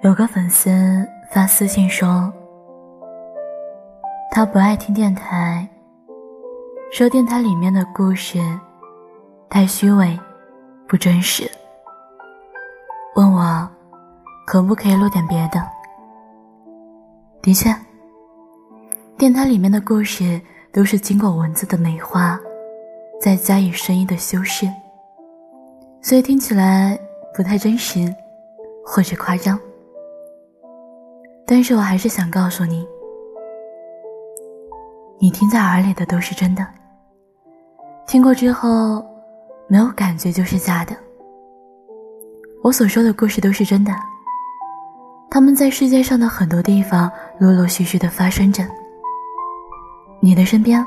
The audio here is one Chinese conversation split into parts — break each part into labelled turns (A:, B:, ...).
A: 有个粉丝发私信说，他不爱听电台，说电台里面的故事太虚伪，不真实。问我可不可以录点别的？的确，电台里面的故事都是经过文字的美化，再加以声音的修饰，所以听起来不太真实或者夸张。但是我还是想告诉你，你听在耳里的都是真的，听过之后没有感觉就是假的。我所说的故事都是真的，他们在世界上的很多地方陆陆续续的发生着。你的身边，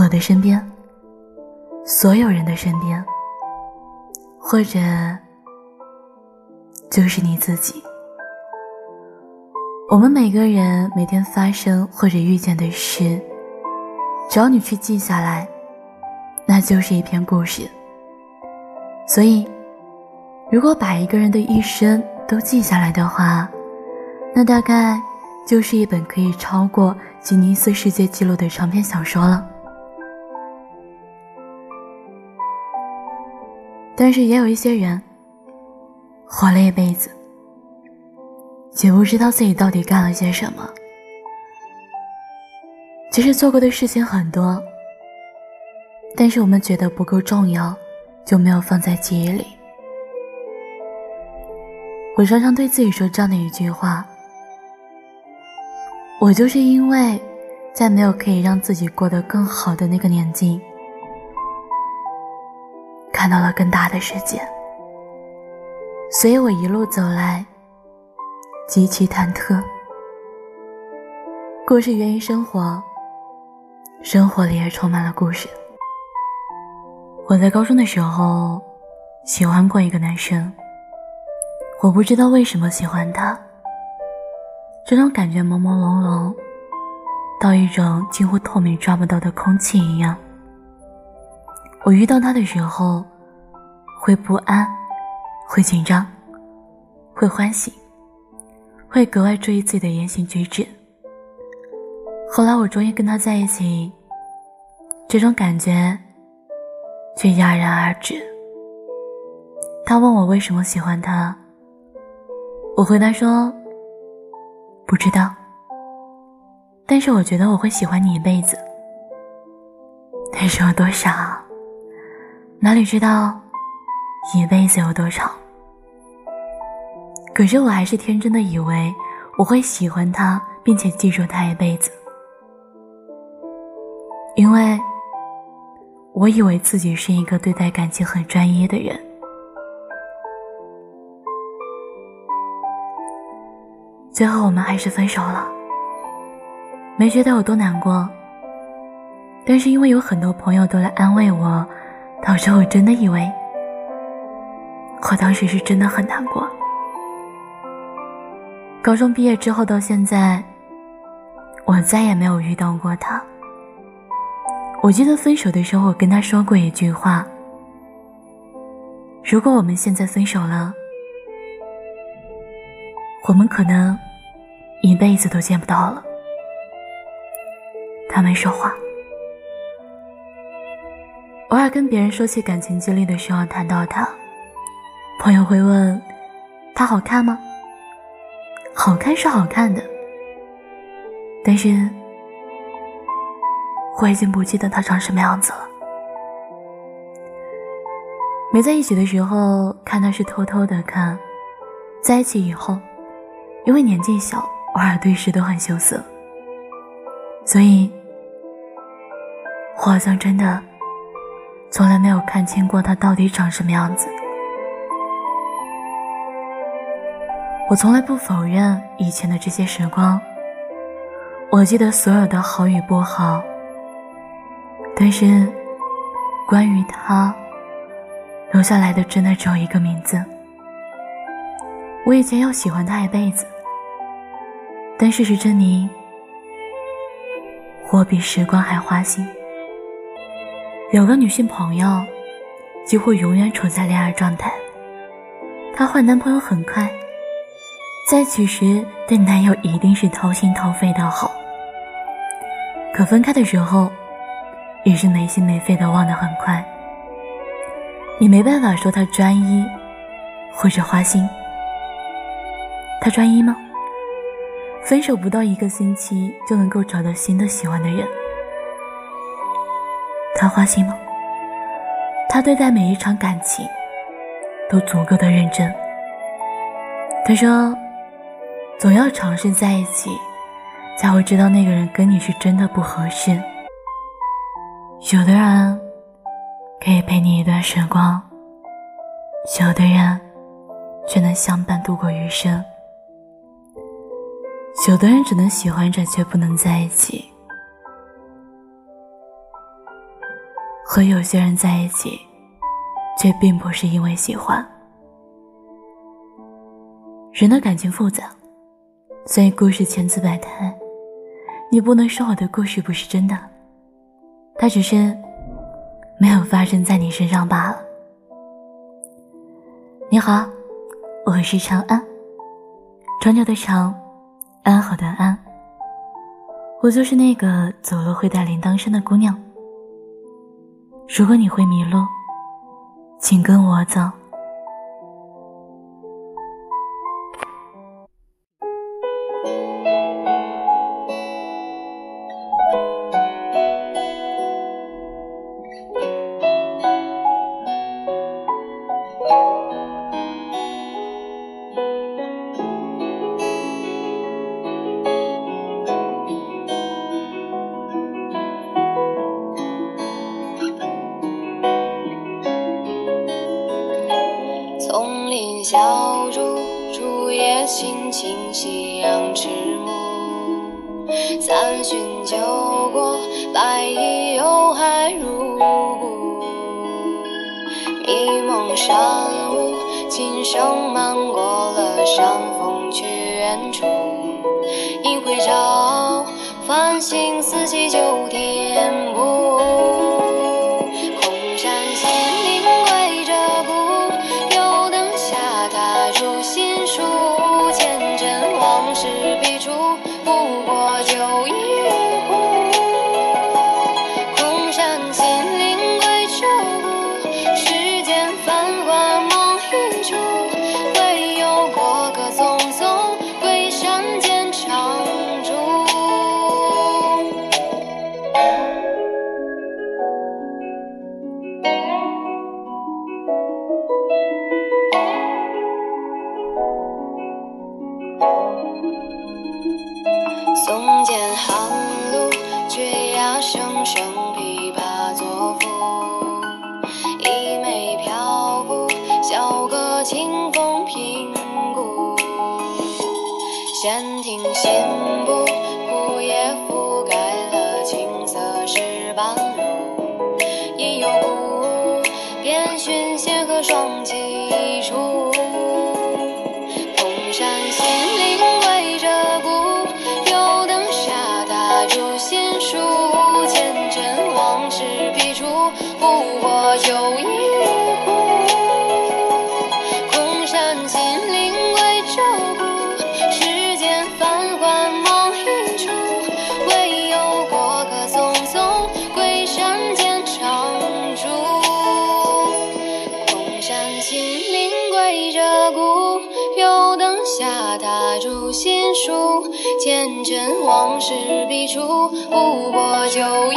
A: 我的身边，所有人的身边，或者就是你自己。我们每个人每天发生或者遇见的事，只要你去记下来，那就是一篇故事。所以。如果把一个人的一生都记下来的话，那大概就是一本可以超过吉尼斯世界纪录的长篇小说了。但是也有一些人，活了一辈子，也不知道自己到底干了些什么。其实做过的事情很多，但是我们觉得不够重要，就没有放在记忆里。我常常对自己说这样的一句话：“我就是因为，在没有可以让自己过得更好的那个年纪，看到了更大的世界，所以我一路走来极其忐忑。故事源于生活，生活里也充满了故事。我在高中的时候喜欢过一个男生。”我不知道为什么喜欢他，这种感觉朦朦胧胧，到一种近乎透明、抓不到的空气一样。我遇到他的时候，会不安，会紧张，会欢喜，会格外注意自己的言行举止。后来我终于跟他在一起，这种感觉却戛然而止。他问我为什么喜欢他。我回答说：“不知道，但是我觉得我会喜欢你一辈子。但是有多傻？哪里知道一辈子有多长？可是我还是天真的以为我会喜欢他，并且记住他一辈子，因为我以为自己是一个对待感情很专一的人。”最后我们还是分手了，没觉得有多难过。但是因为有很多朋友都来安慰我，导致我真的以为，我当时是真的很难过。高中毕业之后到现在，我再也没有遇到过他。我记得分手的时候，我跟他说过一句话：如果我们现在分手了，我们可能。一辈子都见不到了。他没说话。偶尔跟别人说起感情经历的时候，谈到他，朋友会问：“他好看吗？”好看是好看的，但是我已经不记得他长什么样子了。没在一起的时候看他是偷偷的看，在一起以后，因为年纪小。偶尔对视都很羞涩，所以，我好像真的从来没有看清过他到底长什么样子。我从来不否认以前的这些时光，我记得所有的好与不好，但是关于他，留下来的真的只有一个名字。我以前要喜欢他一辈子。但事实证明，我比时光还花心。有个女性朋友，几乎永远处在恋爱状态。她换男朋友很快，在一起时对男友一定是掏心掏肺的好，可分开的时候，也是没心没肺的忘得很快。你没办法说他专一，或者花心。他专一吗？分手不到一个星期就能够找到新的喜欢的人。他花心吗？他对待每一场感情都足够的认真。他说：“总要尝试在一起，才会知道那个人跟你是真的不合适。”有的人可以陪你一段时光，有的人却能相伴度过余生。有的人只能喜欢着，却不能在一起。和有些人在一起，却并不是因为喜欢。人的感情复杂，所以故事千姿百态。你不能说我的故事不是真的，它只是没有发生在你身上罢了。你好，我是长安，长久的长，安好的安。我就是那个走路会带铃铛声的姑娘。如果你会迷路，请跟我走。
B: 小竹，竹叶青青，夕阳迟暮。三巡酒过，白衣又还入骨。迷梦山雾，琴声漫过了山峰，去远处。一回照，繁星四季就填补。闲庭信步，枯叶覆盖了青色石板路。已有故，遍寻仙鹤双栖处。书，前尘往事笔触，不过酒。